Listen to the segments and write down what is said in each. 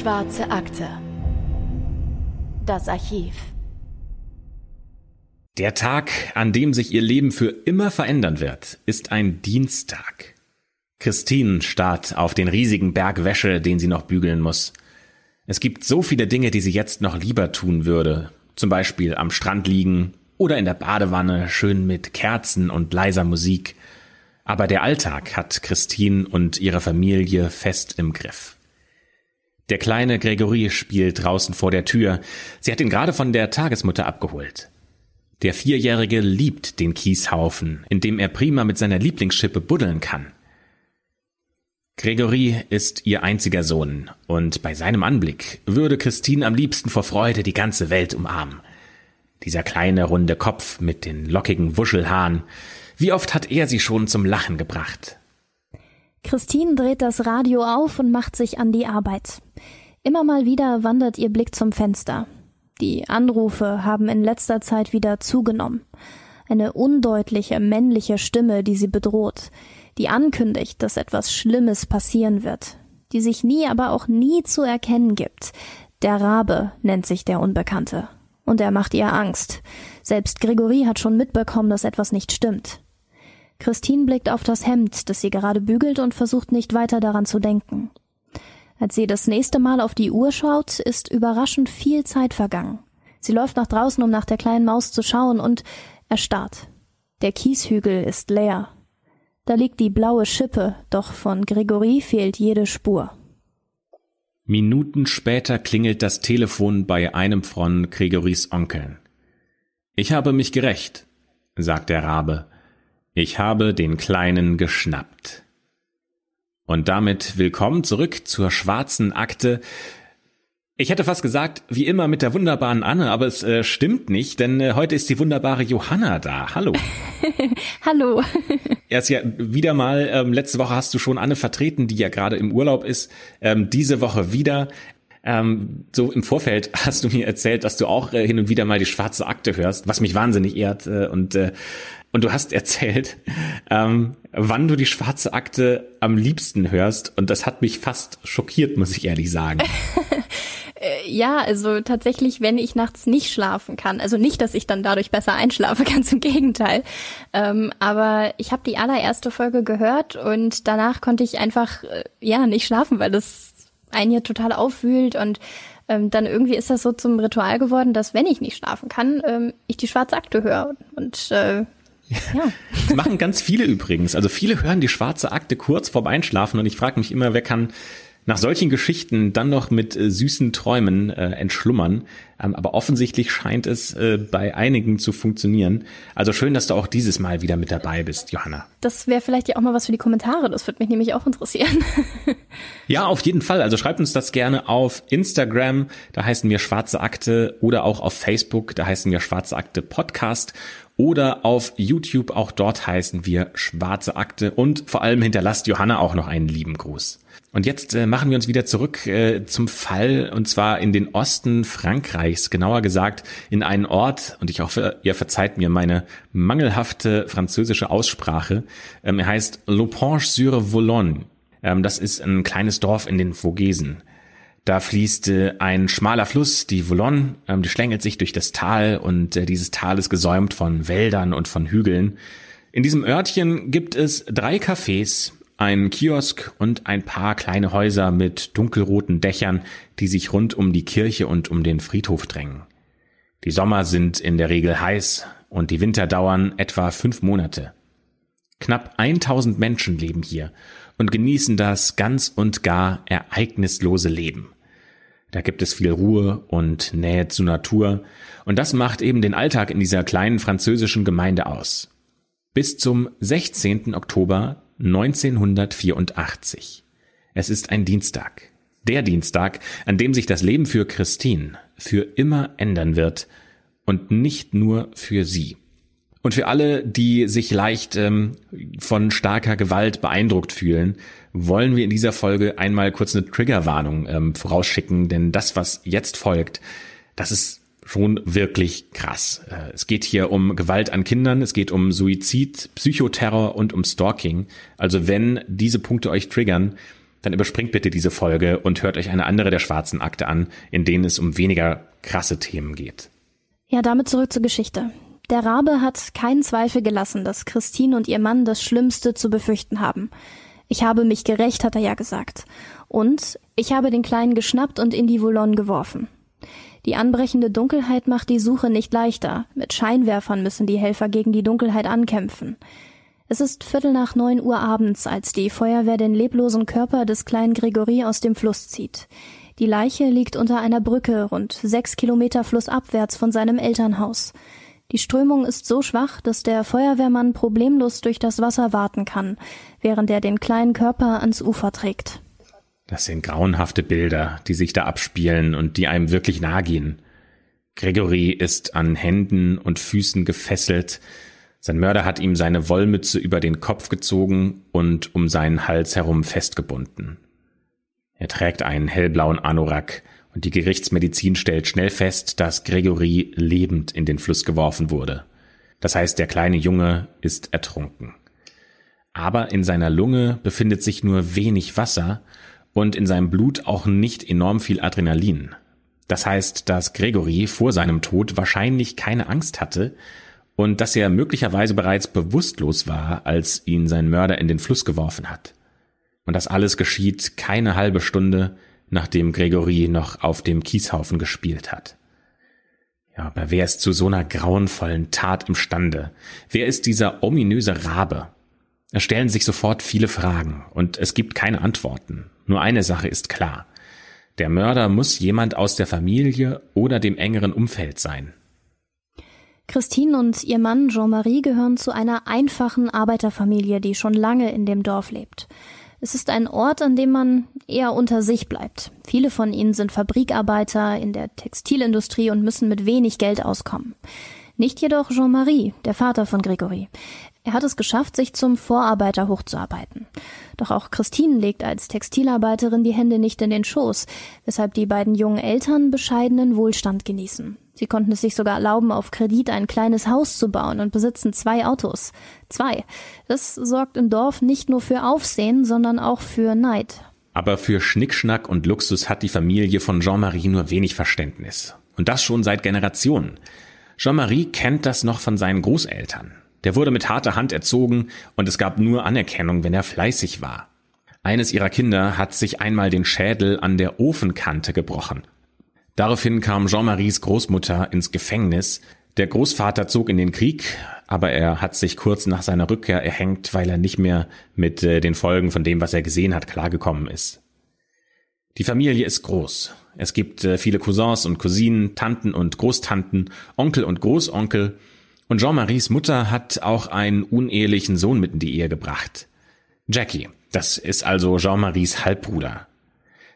Schwarze Akte. Das Archiv. Der Tag, an dem sich ihr Leben für immer verändern wird, ist ein Dienstag. Christine starrt auf den riesigen Berg Wäsche, den sie noch bügeln muss. Es gibt so viele Dinge, die sie jetzt noch lieber tun würde. Zum Beispiel am Strand liegen oder in der Badewanne, schön mit Kerzen und leiser Musik. Aber der Alltag hat Christine und ihre Familie fest im Griff. Der kleine Gregory spielt draußen vor der Tür. Sie hat ihn gerade von der Tagesmutter abgeholt. Der Vierjährige liebt den Kieshaufen, in dem er prima mit seiner Lieblingsschippe buddeln kann. Gregory ist ihr einziger Sohn, und bei seinem Anblick würde Christine am liebsten vor Freude die ganze Welt umarmen. Dieser kleine runde Kopf mit den lockigen Wuschelhaaren, wie oft hat er sie schon zum Lachen gebracht? Christine dreht das Radio auf und macht sich an die Arbeit. Immer mal wieder wandert ihr Blick zum Fenster. Die Anrufe haben in letzter Zeit wieder zugenommen. Eine undeutliche männliche Stimme, die sie bedroht, die ankündigt, dass etwas Schlimmes passieren wird, die sich nie, aber auch nie zu erkennen gibt. Der Rabe nennt sich der Unbekannte. Und er macht ihr Angst. Selbst Gregory hat schon mitbekommen, dass etwas nicht stimmt. Christine blickt auf das Hemd, das sie gerade bügelt und versucht nicht weiter daran zu denken. Als sie das nächste Mal auf die Uhr schaut, ist überraschend viel Zeit vergangen. Sie läuft nach draußen, um nach der kleinen Maus zu schauen und erstarrt. Der Kieshügel ist leer. Da liegt die blaue Schippe, doch von Gregory fehlt jede Spur. Minuten später klingelt das Telefon bei einem von Gregorys Onkeln. Ich habe mich gerecht, sagt der Rabe. Ich habe den Kleinen geschnappt. Und damit willkommen zurück zur schwarzen Akte. Ich hätte fast gesagt, wie immer mit der wunderbaren Anne, aber es äh, stimmt nicht, denn äh, heute ist die wunderbare Johanna da. Hallo. Hallo. Erst ja wieder mal, ähm, letzte Woche hast du schon Anne vertreten, die ja gerade im Urlaub ist. Ähm, diese Woche wieder. Ähm, so im Vorfeld hast du mir erzählt, dass du auch äh, hin und wieder mal die schwarze Akte hörst, was mich wahnsinnig ehrt. Äh, und äh, und du hast erzählt, ähm, wann du die schwarze Akte am liebsten hörst. Und das hat mich fast schockiert, muss ich ehrlich sagen. Äh, ja, also tatsächlich, wenn ich nachts nicht schlafen kann. Also nicht, dass ich dann dadurch besser einschlafe, ganz im Gegenteil. Ähm, aber ich habe die allererste Folge gehört und danach konnte ich einfach äh, ja nicht schlafen, weil das einen ja total aufwühlt und ähm, dann irgendwie ist das so zum Ritual geworden, dass wenn ich nicht schlafen kann, ähm, ich die schwarze Akte höre. Und äh, ja. Das machen ganz viele übrigens. Also viele hören die schwarze Akte kurz vorm Einschlafen und ich frage mich immer, wer kann nach solchen Geschichten dann noch mit äh, süßen Träumen äh, entschlummern. Ähm, aber offensichtlich scheint es äh, bei einigen zu funktionieren. Also schön, dass du auch dieses Mal wieder mit dabei bist, Johanna. Das wäre vielleicht ja auch mal was für die Kommentare. Das würde mich nämlich auch interessieren. ja, auf jeden Fall. Also schreibt uns das gerne auf Instagram. Da heißen wir Schwarze Akte oder auch auf Facebook. Da heißen wir Schwarze Akte Podcast oder auf YouTube. Auch dort heißen wir Schwarze Akte und vor allem hinterlasst Johanna auch noch einen lieben Gruß. Und jetzt äh, machen wir uns wieder zurück äh, zum Fall und zwar in den Osten Frankreichs, genauer gesagt in einen Ort, und ich hoffe, ihr verzeiht mir meine mangelhafte französische Aussprache. Ähm, er heißt Lopange-sur-Vologne. Ähm, das ist ein kleines Dorf in den Vogesen. Da fließt äh, ein schmaler Fluss, die Vologne, ähm, die schlängelt sich durch das Tal und äh, dieses Tal ist gesäumt von Wäldern und von Hügeln. In diesem Örtchen gibt es drei Cafés, ein Kiosk und ein paar kleine Häuser mit dunkelroten Dächern, die sich rund um die Kirche und um den Friedhof drängen. Die Sommer sind in der Regel heiß und die Winter dauern etwa fünf Monate. Knapp 1000 Menschen leben hier und genießen das ganz und gar ereignislose Leben. Da gibt es viel Ruhe und Nähe zur Natur und das macht eben den Alltag in dieser kleinen französischen Gemeinde aus. Bis zum 16. Oktober 1984. Es ist ein Dienstag. Der Dienstag, an dem sich das Leben für Christine für immer ändern wird und nicht nur für sie. Und für alle, die sich leicht ähm, von starker Gewalt beeindruckt fühlen, wollen wir in dieser Folge einmal kurz eine Triggerwarnung ähm, vorausschicken, denn das, was jetzt folgt, das ist schon wirklich krass. Äh, es geht hier um Gewalt an Kindern, es geht um Suizid, Psychoterror und um Stalking. Also wenn diese Punkte euch triggern, dann überspringt bitte diese Folge und hört euch eine andere der schwarzen Akte an, in denen es um weniger krasse Themen geht. Ja, damit zurück zur Geschichte. Der Rabe hat keinen Zweifel gelassen, dass Christine und ihr Mann das Schlimmste zu befürchten haben. Ich habe mich gerecht, hat er ja gesagt. Und ich habe den Kleinen geschnappt und in die Voulon geworfen. Die anbrechende Dunkelheit macht die Suche nicht leichter. Mit Scheinwerfern müssen die Helfer gegen die Dunkelheit ankämpfen. Es ist Viertel nach neun Uhr abends, als die Feuerwehr den leblosen Körper des kleinen Gregory aus dem Fluss zieht. Die Leiche liegt unter einer Brücke rund sechs Kilometer flussabwärts von seinem Elternhaus. Die Strömung ist so schwach, dass der Feuerwehrmann problemlos durch das Wasser warten kann, während er den kleinen Körper ans Ufer trägt. Das sind grauenhafte Bilder, die sich da abspielen und die einem wirklich nahe gehen. Gregory ist an Händen und Füßen gefesselt. Sein Mörder hat ihm seine Wollmütze über den Kopf gezogen und um seinen Hals herum festgebunden. Er trägt einen hellblauen Anorak und die Gerichtsmedizin stellt schnell fest, dass Gregory lebend in den Fluss geworfen wurde. Das heißt, der kleine Junge ist ertrunken. Aber in seiner Lunge befindet sich nur wenig Wasser und in seinem Blut auch nicht enorm viel Adrenalin. Das heißt, dass Gregory vor seinem Tod wahrscheinlich keine Angst hatte und dass er möglicherweise bereits bewusstlos war, als ihn sein Mörder in den Fluss geworfen hat. Und das alles geschieht keine halbe Stunde, nachdem Gregory noch auf dem Kieshaufen gespielt hat. Ja, aber wer ist zu so einer grauenvollen Tat imstande? Wer ist dieser ominöse Rabe? Es stellen sich sofort viele Fragen und es gibt keine Antworten. Nur eine Sache ist klar. Der Mörder muss jemand aus der Familie oder dem engeren Umfeld sein. Christine und ihr Mann Jean-Marie gehören zu einer einfachen Arbeiterfamilie, die schon lange in dem Dorf lebt. Es ist ein Ort, an dem man eher unter sich bleibt. Viele von ihnen sind Fabrikarbeiter in der Textilindustrie und müssen mit wenig Geld auskommen. Nicht jedoch Jean-Marie, der Vater von Gregory. Er hat es geschafft, sich zum Vorarbeiter hochzuarbeiten. Doch auch Christine legt als Textilarbeiterin die Hände nicht in den Schoß, weshalb die beiden jungen Eltern bescheidenen Wohlstand genießen. Sie konnten es sich sogar erlauben, auf Kredit ein kleines Haus zu bauen und besitzen zwei Autos. Zwei. Das sorgt im Dorf nicht nur für Aufsehen, sondern auch für Neid. Aber für Schnickschnack und Luxus hat die Familie von Jean-Marie nur wenig Verständnis. Und das schon seit Generationen. Jean-Marie kennt das noch von seinen Großeltern. Der wurde mit harter Hand erzogen und es gab nur Anerkennung, wenn er fleißig war. Eines ihrer Kinder hat sich einmal den Schädel an der Ofenkante gebrochen. Daraufhin kam Jean-Maries Großmutter ins Gefängnis. Der Großvater zog in den Krieg, aber er hat sich kurz nach seiner Rückkehr erhängt, weil er nicht mehr mit äh, den Folgen von dem, was er gesehen hat, klargekommen ist. Die Familie ist groß. Es gibt äh, viele Cousins und Cousinen, Tanten und Großtanten, Onkel und Großonkel und Jean-Maries Mutter hat auch einen unehelichen Sohn mit in die Ehe gebracht. Jackie, das ist also Jean-Maries Halbbruder.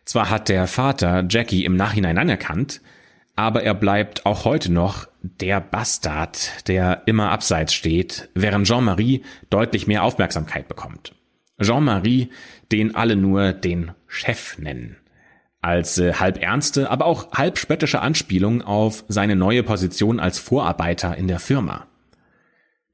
Zwar hat der Vater Jackie im Nachhinein anerkannt, aber er bleibt auch heute noch der Bastard, der immer abseits steht, während Jean-Marie deutlich mehr Aufmerksamkeit bekommt. Jean-Marie, den alle nur den Chef nennen als äh, halb ernste, aber auch halb spöttische Anspielung auf seine neue Position als Vorarbeiter in der Firma.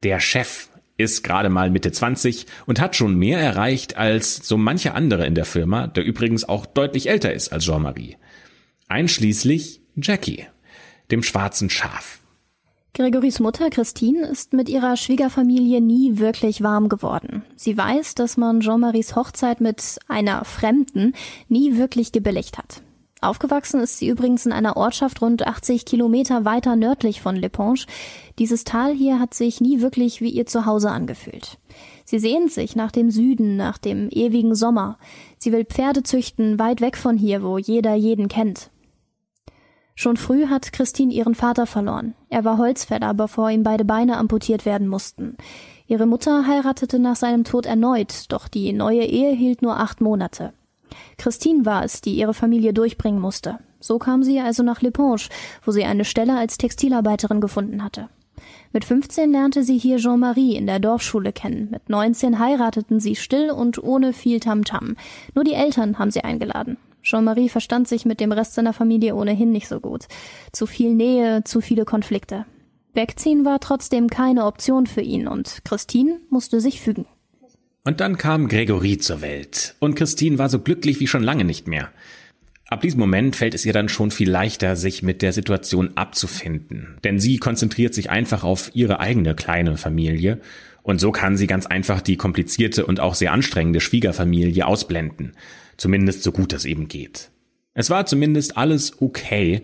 Der Chef ist gerade mal Mitte 20 und hat schon mehr erreicht als so manche andere in der Firma, der übrigens auch deutlich älter ist als Jean-Marie. Einschließlich Jackie, dem schwarzen Schaf. Gregorys Mutter Christine ist mit ihrer Schwiegerfamilie nie wirklich warm geworden. Sie weiß, dass man Jean-Maries Hochzeit mit einer Fremden nie wirklich gebilligt hat. Aufgewachsen ist sie übrigens in einer Ortschaft rund 80 Kilometer weiter nördlich von Leponge. Dieses Tal hier hat sich nie wirklich wie ihr Zuhause angefühlt. Sie sehnt sich nach dem Süden, nach dem ewigen Sommer. Sie will Pferde züchten, weit weg von hier, wo jeder jeden kennt. Schon früh hat Christine ihren Vater verloren. Er war Holzfäller, bevor ihm beide Beine amputiert werden mussten. Ihre Mutter heiratete nach seinem Tod erneut, doch die neue Ehe hielt nur acht Monate. Christine war es, die ihre Familie durchbringen musste. So kam sie also nach Leponge, wo sie eine Stelle als Textilarbeiterin gefunden hatte. Mit 15 lernte sie hier Jean-Marie in der Dorfschule kennen. Mit 19 heirateten sie still und ohne viel Tamtam. -Tam. Nur die Eltern haben sie eingeladen. Jean-Marie verstand sich mit dem Rest seiner Familie ohnehin nicht so gut. Zu viel Nähe, zu viele Konflikte. Wegziehen war trotzdem keine Option für ihn und Christine musste sich fügen. Und dann kam Gregory zur Welt. Und Christine war so glücklich wie schon lange nicht mehr. Ab diesem Moment fällt es ihr dann schon viel leichter, sich mit der Situation abzufinden. Denn sie konzentriert sich einfach auf ihre eigene kleine Familie. Und so kann sie ganz einfach die komplizierte und auch sehr anstrengende Schwiegerfamilie ausblenden. Zumindest so gut es eben geht. Es war zumindest alles okay,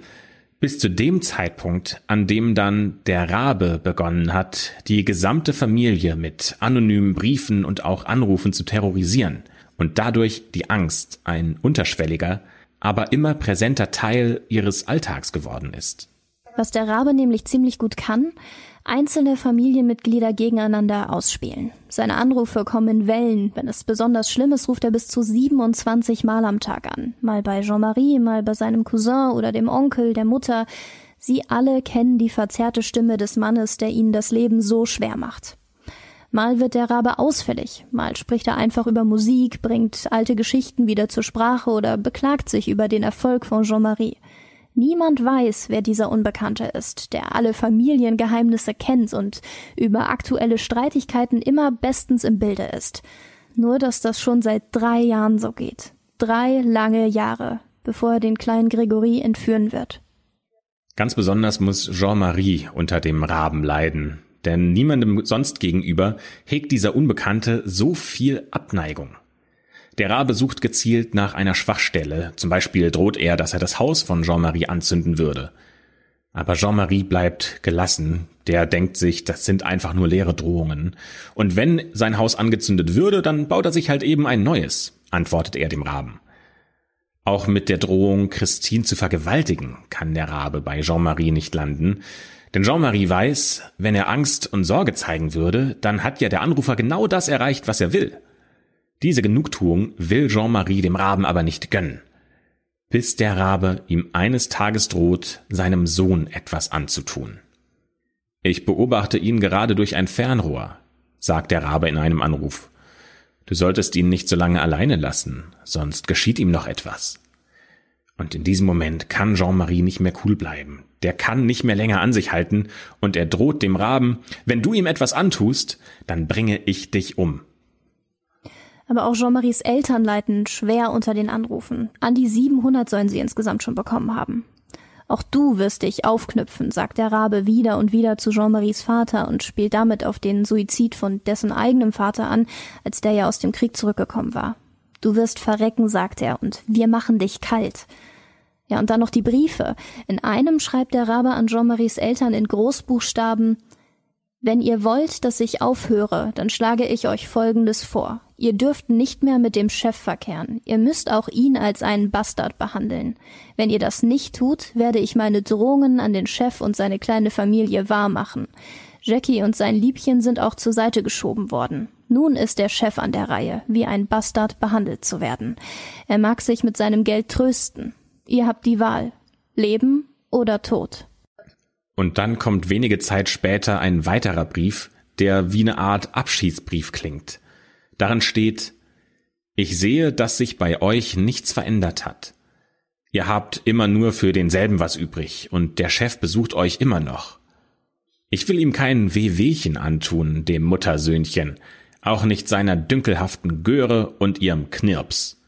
bis zu dem Zeitpunkt, an dem dann der Rabe begonnen hat, die gesamte Familie mit anonymen Briefen und auch Anrufen zu terrorisieren und dadurch die Angst ein unterschwelliger, aber immer präsenter Teil ihres Alltags geworden ist. Was der Rabe nämlich ziemlich gut kann, einzelne Familienmitglieder gegeneinander ausspielen. Seine Anrufe kommen in Wellen. Wenn es besonders schlimm ist, ruft er bis zu 27 Mal am Tag an. Mal bei Jean-Marie, mal bei seinem Cousin oder dem Onkel, der Mutter. Sie alle kennen die verzerrte Stimme des Mannes, der ihnen das Leben so schwer macht. Mal wird der Rabe ausfällig, mal spricht er einfach über Musik, bringt alte Geschichten wieder zur Sprache oder beklagt sich über den Erfolg von Jean-Marie. Niemand weiß, wer dieser Unbekannte ist, der alle Familiengeheimnisse kennt und über aktuelle Streitigkeiten immer bestens im Bilde ist. Nur, dass das schon seit drei Jahren so geht. Drei lange Jahre, bevor er den kleinen Gregory entführen wird. Ganz besonders muss Jean-Marie unter dem Raben leiden, denn niemandem sonst gegenüber hegt dieser Unbekannte so viel Abneigung. Der Rabe sucht gezielt nach einer Schwachstelle, zum Beispiel droht er, dass er das Haus von Jean-Marie anzünden würde. Aber Jean-Marie bleibt gelassen, der denkt sich, das sind einfach nur leere Drohungen. Und wenn sein Haus angezündet würde, dann baut er sich halt eben ein neues, antwortet er dem Raben. Auch mit der Drohung, Christine zu vergewaltigen, kann der Rabe bei Jean-Marie nicht landen. Denn Jean-Marie weiß, wenn er Angst und Sorge zeigen würde, dann hat ja der Anrufer genau das erreicht, was er will. Diese Genugtuung will Jean-Marie dem Raben aber nicht gönnen, bis der Rabe ihm eines Tages droht, seinem Sohn etwas anzutun. Ich beobachte ihn gerade durch ein Fernrohr, sagt der Rabe in einem Anruf. Du solltest ihn nicht so lange alleine lassen, sonst geschieht ihm noch etwas. Und in diesem Moment kann Jean-Marie nicht mehr cool bleiben. Der kann nicht mehr länger an sich halten und er droht dem Raben, wenn du ihm etwas antust, dann bringe ich dich um. Aber auch Jean-Maries Eltern leiden schwer unter den Anrufen. An die 700 sollen sie insgesamt schon bekommen haben. Auch du wirst dich aufknüpfen, sagt der Rabe wieder und wieder zu Jean-Maries Vater und spielt damit auf den Suizid von dessen eigenem Vater an, als der ja aus dem Krieg zurückgekommen war. Du wirst verrecken, sagt er, und wir machen dich kalt. Ja, und dann noch die Briefe. In einem schreibt der Rabe an Jean-Maries Eltern in Großbuchstaben wenn ihr wollt, dass ich aufhöre, dann schlage ich euch Folgendes vor. Ihr dürft nicht mehr mit dem Chef verkehren. Ihr müsst auch ihn als einen Bastard behandeln. Wenn ihr das nicht tut, werde ich meine Drohungen an den Chef und seine kleine Familie wahrmachen. Jackie und sein Liebchen sind auch zur Seite geschoben worden. Nun ist der Chef an der Reihe, wie ein Bastard behandelt zu werden. Er mag sich mit seinem Geld trösten. Ihr habt die Wahl. Leben oder Tod. Und dann kommt wenige Zeit später ein weiterer Brief, der wie eine Art Abschiedsbrief klingt. Darin steht, ich sehe, dass sich bei euch nichts verändert hat. Ihr habt immer nur für denselben was übrig und der Chef besucht euch immer noch. Ich will ihm kein Wehwehchen antun, dem Muttersöhnchen, auch nicht seiner dünkelhaften Göre und ihrem Knirps.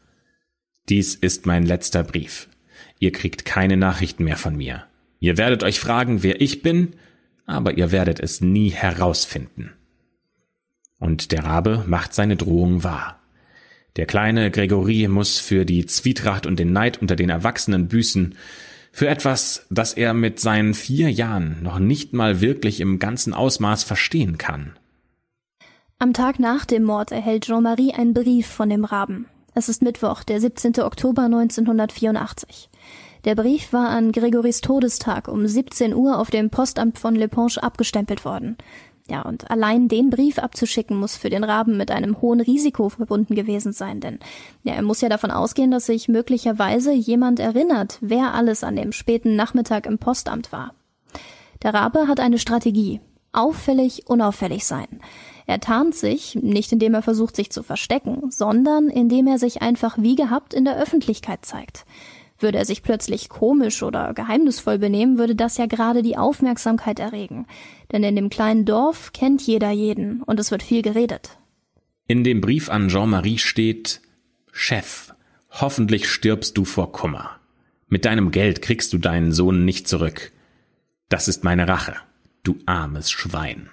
Dies ist mein letzter Brief. Ihr kriegt keine Nachrichten mehr von mir. Ihr werdet euch fragen, wer ich bin, aber ihr werdet es nie herausfinden. Und der Rabe macht seine Drohung wahr. Der kleine Gregory muss für die Zwietracht und den Neid unter den Erwachsenen büßen, für etwas, das er mit seinen vier Jahren noch nicht mal wirklich im ganzen Ausmaß verstehen kann. Am Tag nach dem Mord erhält Jean-Marie einen Brief von dem Raben. Es ist Mittwoch, der 17. Oktober 1984. Der Brief war an Gregorys Todestag um 17 Uhr auf dem Postamt von Leponge abgestempelt worden. Ja, und allein den Brief abzuschicken muss für den Raben mit einem hohen Risiko verbunden gewesen sein, denn ja, er muss ja davon ausgehen, dass sich möglicherweise jemand erinnert, wer alles an dem späten Nachmittag im Postamt war. Der Rabe hat eine Strategie. Auffällig, unauffällig sein. Er tarnt sich, nicht indem er versucht, sich zu verstecken, sondern indem er sich einfach wie gehabt in der Öffentlichkeit zeigt. Würde er sich plötzlich komisch oder geheimnisvoll benehmen, würde das ja gerade die Aufmerksamkeit erregen. Denn in dem kleinen Dorf kennt jeder jeden und es wird viel geredet. In dem Brief an Jean-Marie steht Chef, hoffentlich stirbst du vor Kummer. Mit deinem Geld kriegst du deinen Sohn nicht zurück. Das ist meine Rache, du armes Schwein.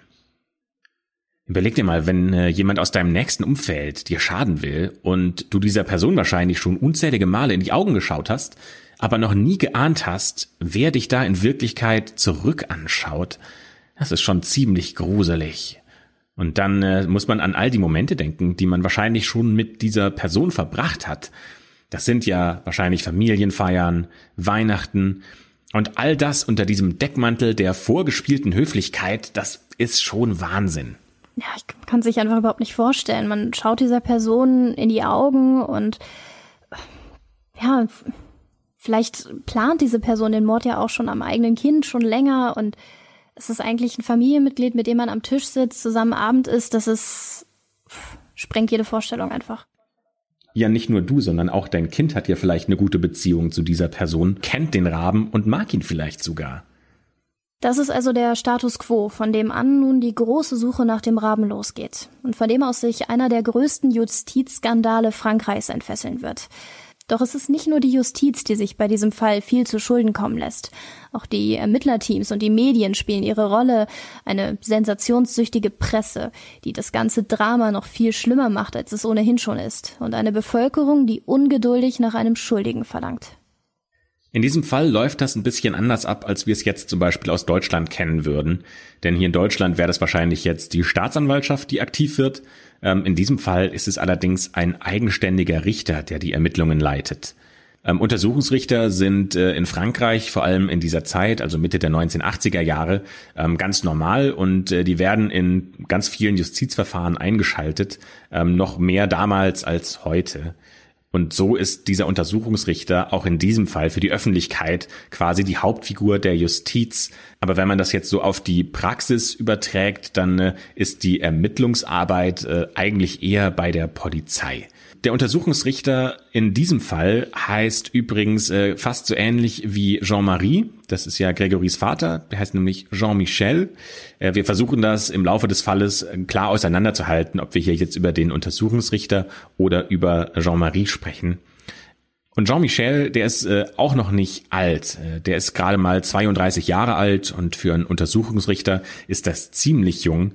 Überleg dir mal, wenn äh, jemand aus deinem nächsten Umfeld dir schaden will und du dieser Person wahrscheinlich schon unzählige Male in die Augen geschaut hast, aber noch nie geahnt hast, wer dich da in Wirklichkeit zurück anschaut, das ist schon ziemlich gruselig. Und dann äh, muss man an all die Momente denken, die man wahrscheinlich schon mit dieser Person verbracht hat. Das sind ja wahrscheinlich Familienfeiern, Weihnachten und all das unter diesem Deckmantel der vorgespielten Höflichkeit, das ist schon Wahnsinn ja, ich kann sich einfach überhaupt nicht vorstellen. Man schaut dieser Person in die Augen und ja, vielleicht plant diese Person den Mord ja auch schon am eigenen Kind schon länger und es ist eigentlich ein Familienmitglied, mit dem man am Tisch sitzt, zusammen Abend ist, das ist sprengt jede Vorstellung einfach. Ja, nicht nur du, sondern auch dein Kind hat ja vielleicht eine gute Beziehung zu dieser Person, kennt den Raben und mag ihn vielleicht sogar. Das ist also der Status quo, von dem an nun die große Suche nach dem Raben losgeht und von dem aus sich einer der größten Justizskandale Frankreichs entfesseln wird. Doch es ist nicht nur die Justiz, die sich bei diesem Fall viel zu Schulden kommen lässt. Auch die Ermittlerteams und die Medien spielen ihre Rolle, eine sensationssüchtige Presse, die das ganze Drama noch viel schlimmer macht, als es ohnehin schon ist, und eine Bevölkerung, die ungeduldig nach einem Schuldigen verlangt. In diesem Fall läuft das ein bisschen anders ab, als wir es jetzt zum Beispiel aus Deutschland kennen würden. Denn hier in Deutschland wäre das wahrscheinlich jetzt die Staatsanwaltschaft, die aktiv wird. Ähm, in diesem Fall ist es allerdings ein eigenständiger Richter, der die Ermittlungen leitet. Ähm, Untersuchungsrichter sind äh, in Frankreich vor allem in dieser Zeit, also Mitte der 1980er Jahre, ähm, ganz normal und äh, die werden in ganz vielen Justizverfahren eingeschaltet, noch mehr damals als heute. Und so ist dieser Untersuchungsrichter auch in diesem Fall für die Öffentlichkeit quasi die Hauptfigur der Justiz. Aber wenn man das jetzt so auf die Praxis überträgt, dann äh, ist die Ermittlungsarbeit äh, eigentlich eher bei der Polizei. Der Untersuchungsrichter in diesem Fall heißt übrigens äh, fast so ähnlich wie Jean-Marie. Das ist ja Gregorys Vater. Der heißt nämlich Jean-Michel. Äh, wir versuchen das im Laufe des Falles äh, klar auseinanderzuhalten, ob wir hier jetzt über den Untersuchungsrichter oder über Jean-Marie sprechen. Und Jean-Michel, der ist äh, auch noch nicht alt. Äh, der ist gerade mal 32 Jahre alt und für einen Untersuchungsrichter ist das ziemlich jung.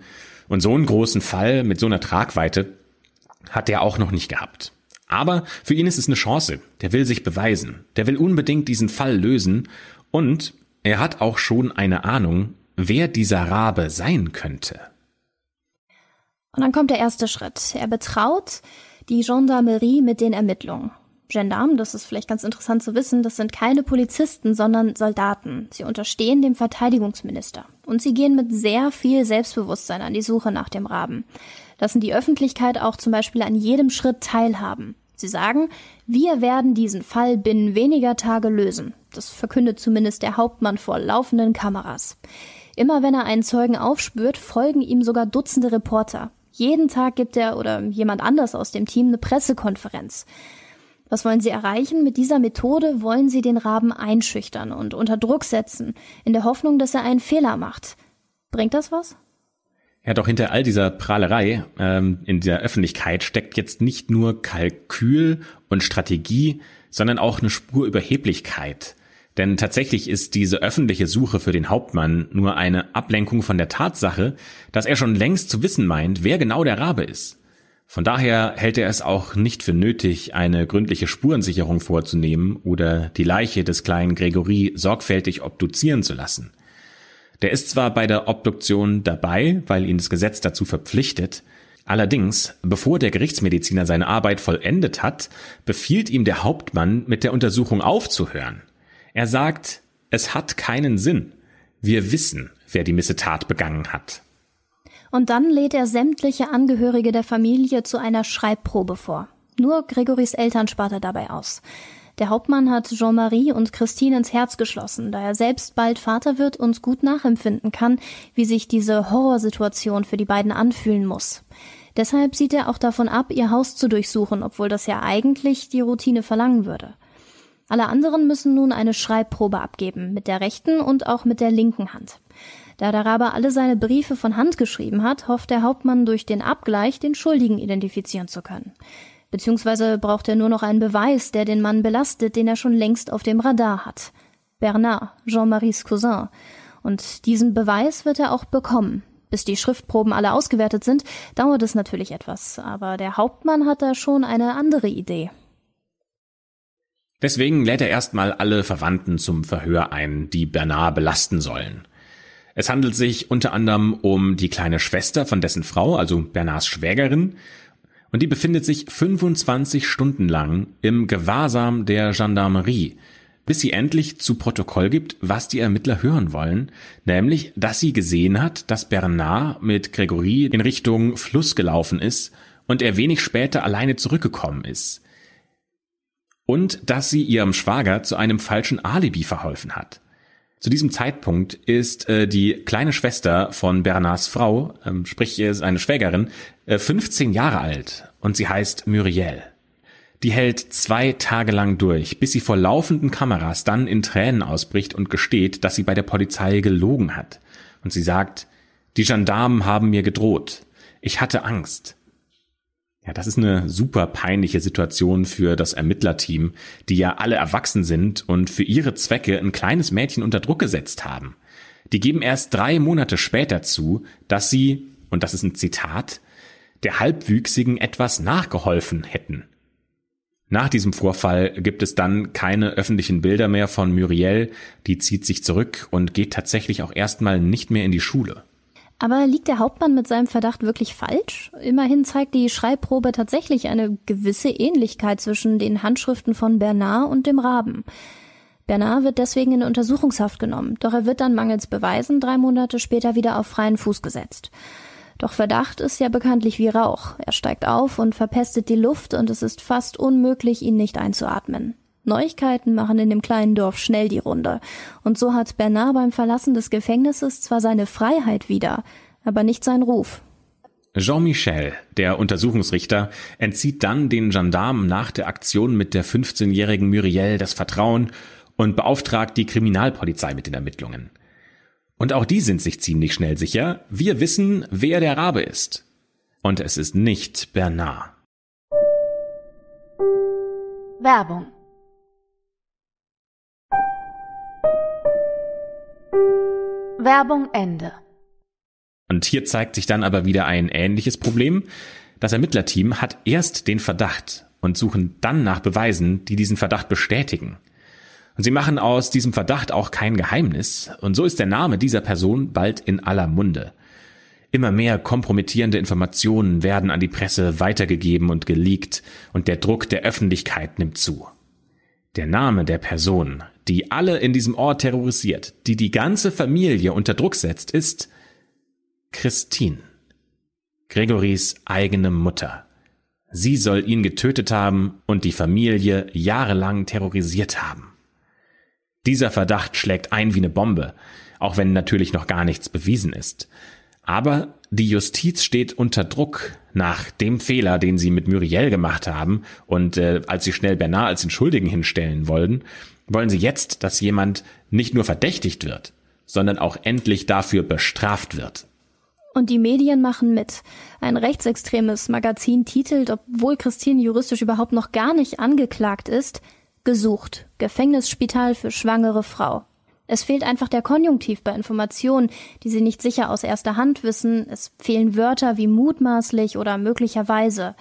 Und so einen großen Fall mit so einer Tragweite, hat er auch noch nicht gehabt. Aber für ihn ist es eine Chance. Der will sich beweisen. Der will unbedingt diesen Fall lösen. Und er hat auch schon eine Ahnung, wer dieser Rabe sein könnte. Und dann kommt der erste Schritt. Er betraut die Gendarmerie mit den Ermittlungen. Gendarmen, das ist vielleicht ganz interessant zu wissen, das sind keine Polizisten, sondern Soldaten. Sie unterstehen dem Verteidigungsminister. Und sie gehen mit sehr viel Selbstbewusstsein an die Suche nach dem Raben lassen die Öffentlichkeit auch zum Beispiel an jedem Schritt teilhaben. Sie sagen, wir werden diesen Fall binnen weniger Tage lösen. Das verkündet zumindest der Hauptmann vor laufenden Kameras. Immer wenn er einen Zeugen aufspürt, folgen ihm sogar Dutzende Reporter. Jeden Tag gibt er oder jemand anders aus dem Team eine Pressekonferenz. Was wollen Sie erreichen? Mit dieser Methode wollen Sie den Raben einschüchtern und unter Druck setzen, in der Hoffnung, dass er einen Fehler macht. Bringt das was? Ja, doch hinter all dieser Prahlerei ähm, in der Öffentlichkeit steckt jetzt nicht nur Kalkül und Strategie, sondern auch eine Spur Überheblichkeit. Denn tatsächlich ist diese öffentliche Suche für den Hauptmann nur eine Ablenkung von der Tatsache, dass er schon längst zu wissen meint, wer genau der Rabe ist. Von daher hält er es auch nicht für nötig, eine gründliche Spurensicherung vorzunehmen oder die Leiche des kleinen Gregory sorgfältig obduzieren zu lassen. Der ist zwar bei der Obduktion dabei, weil ihn das Gesetz dazu verpflichtet, allerdings, bevor der Gerichtsmediziner seine Arbeit vollendet hat, befiehlt ihm der Hauptmann, mit der Untersuchung aufzuhören. Er sagt, es hat keinen Sinn. Wir wissen, wer die Missetat begangen hat. Und dann lädt er sämtliche Angehörige der Familie zu einer Schreibprobe vor. Nur Gregorys Eltern spart er dabei aus. Der Hauptmann hat Jean-Marie und Christine ins Herz geschlossen, da er selbst bald Vater wird und gut nachempfinden kann, wie sich diese Horrorsituation für die beiden anfühlen muss. Deshalb sieht er auch davon ab, ihr Haus zu durchsuchen, obwohl das ja eigentlich die Routine verlangen würde. Alle anderen müssen nun eine Schreibprobe abgeben, mit der rechten und auch mit der linken Hand. Da der Rabe alle seine Briefe von Hand geschrieben hat, hofft der Hauptmann durch den Abgleich den Schuldigen identifizieren zu können. Beziehungsweise braucht er nur noch einen Beweis, der den Mann belastet, den er schon längst auf dem Radar hat. Bernard, Jean-Maries Cousin. Und diesen Beweis wird er auch bekommen. Bis die Schriftproben alle ausgewertet sind, dauert es natürlich etwas, aber der Hauptmann hat da schon eine andere Idee. Deswegen lädt er erstmal alle Verwandten zum Verhör ein, die Bernard belasten sollen. Es handelt sich unter anderem um die kleine Schwester von dessen Frau, also Bernards Schwägerin, und die befindet sich 25 Stunden lang im Gewahrsam der Gendarmerie, bis sie endlich zu Protokoll gibt, was die Ermittler hören wollen, nämlich, dass sie gesehen hat, dass Bernard mit Gregory in Richtung Fluss gelaufen ist und er wenig später alleine zurückgekommen ist. Und dass sie ihrem Schwager zu einem falschen Alibi verholfen hat. Zu diesem Zeitpunkt ist äh, die kleine Schwester von Bernards Frau, ähm, sprich ist eine Schwägerin, äh, 15 Jahre alt und sie heißt Muriel. Die hält zwei Tage lang durch, bis sie vor laufenden Kameras dann in Tränen ausbricht und gesteht, dass sie bei der Polizei gelogen hat. Und sie sagt, die Gendarmen haben mir gedroht. Ich hatte Angst. Ja, das ist eine super peinliche Situation für das Ermittlerteam, die ja alle erwachsen sind und für ihre Zwecke ein kleines Mädchen unter Druck gesetzt haben. Die geben erst drei Monate später zu, dass sie, und das ist ein Zitat, der Halbwüchsigen etwas nachgeholfen hätten. Nach diesem Vorfall gibt es dann keine öffentlichen Bilder mehr von Muriel, die zieht sich zurück und geht tatsächlich auch erstmal nicht mehr in die Schule. Aber liegt der Hauptmann mit seinem Verdacht wirklich falsch? Immerhin zeigt die Schreibprobe tatsächlich eine gewisse Ähnlichkeit zwischen den Handschriften von Bernard und dem Raben. Bernard wird deswegen in Untersuchungshaft genommen, doch er wird dann mangels Beweisen drei Monate später wieder auf freien Fuß gesetzt. Doch Verdacht ist ja bekanntlich wie Rauch. Er steigt auf und verpestet die Luft und es ist fast unmöglich, ihn nicht einzuatmen. Neuigkeiten machen in dem kleinen Dorf schnell die Runde. Und so hat Bernard beim Verlassen des Gefängnisses zwar seine Freiheit wieder, aber nicht seinen Ruf. Jean-Michel, der Untersuchungsrichter, entzieht dann den Gendarmen nach der Aktion mit der 15-jährigen Muriel das Vertrauen und beauftragt die Kriminalpolizei mit den Ermittlungen. Und auch die sind sich ziemlich schnell sicher, wir wissen, wer der Rabe ist. Und es ist nicht Bernard. Werbung Werbung Ende. Und hier zeigt sich dann aber wieder ein ähnliches Problem. Das Ermittlerteam hat erst den Verdacht und suchen dann nach Beweisen, die diesen Verdacht bestätigen. Und sie machen aus diesem Verdacht auch kein Geheimnis, und so ist der Name dieser Person bald in aller Munde. Immer mehr kompromittierende Informationen werden an die Presse weitergegeben und geleakt, und der Druck der Öffentlichkeit nimmt zu. Der Name der Person, die alle in diesem Ort terrorisiert, die die ganze Familie unter Druck setzt, ist Christine. Gregorys eigene Mutter. Sie soll ihn getötet haben und die Familie jahrelang terrorisiert haben. Dieser Verdacht schlägt ein wie eine Bombe, auch wenn natürlich noch gar nichts bewiesen ist. Aber die Justiz steht unter Druck nach dem Fehler, den sie mit Muriel gemacht haben und äh, als sie schnell Bernard als den Schuldigen hinstellen wollen, wollen sie jetzt, dass jemand nicht nur verdächtigt wird, sondern auch endlich dafür bestraft wird. Und die Medien machen mit. Ein rechtsextremes Magazin titelt, obwohl Christine juristisch überhaupt noch gar nicht angeklagt ist, Gesucht. Gefängnisspital für schwangere Frau. Es fehlt einfach der Konjunktiv bei Informationen, die sie nicht sicher aus erster Hand wissen. Es fehlen Wörter wie mutmaßlich oder möglicherweise.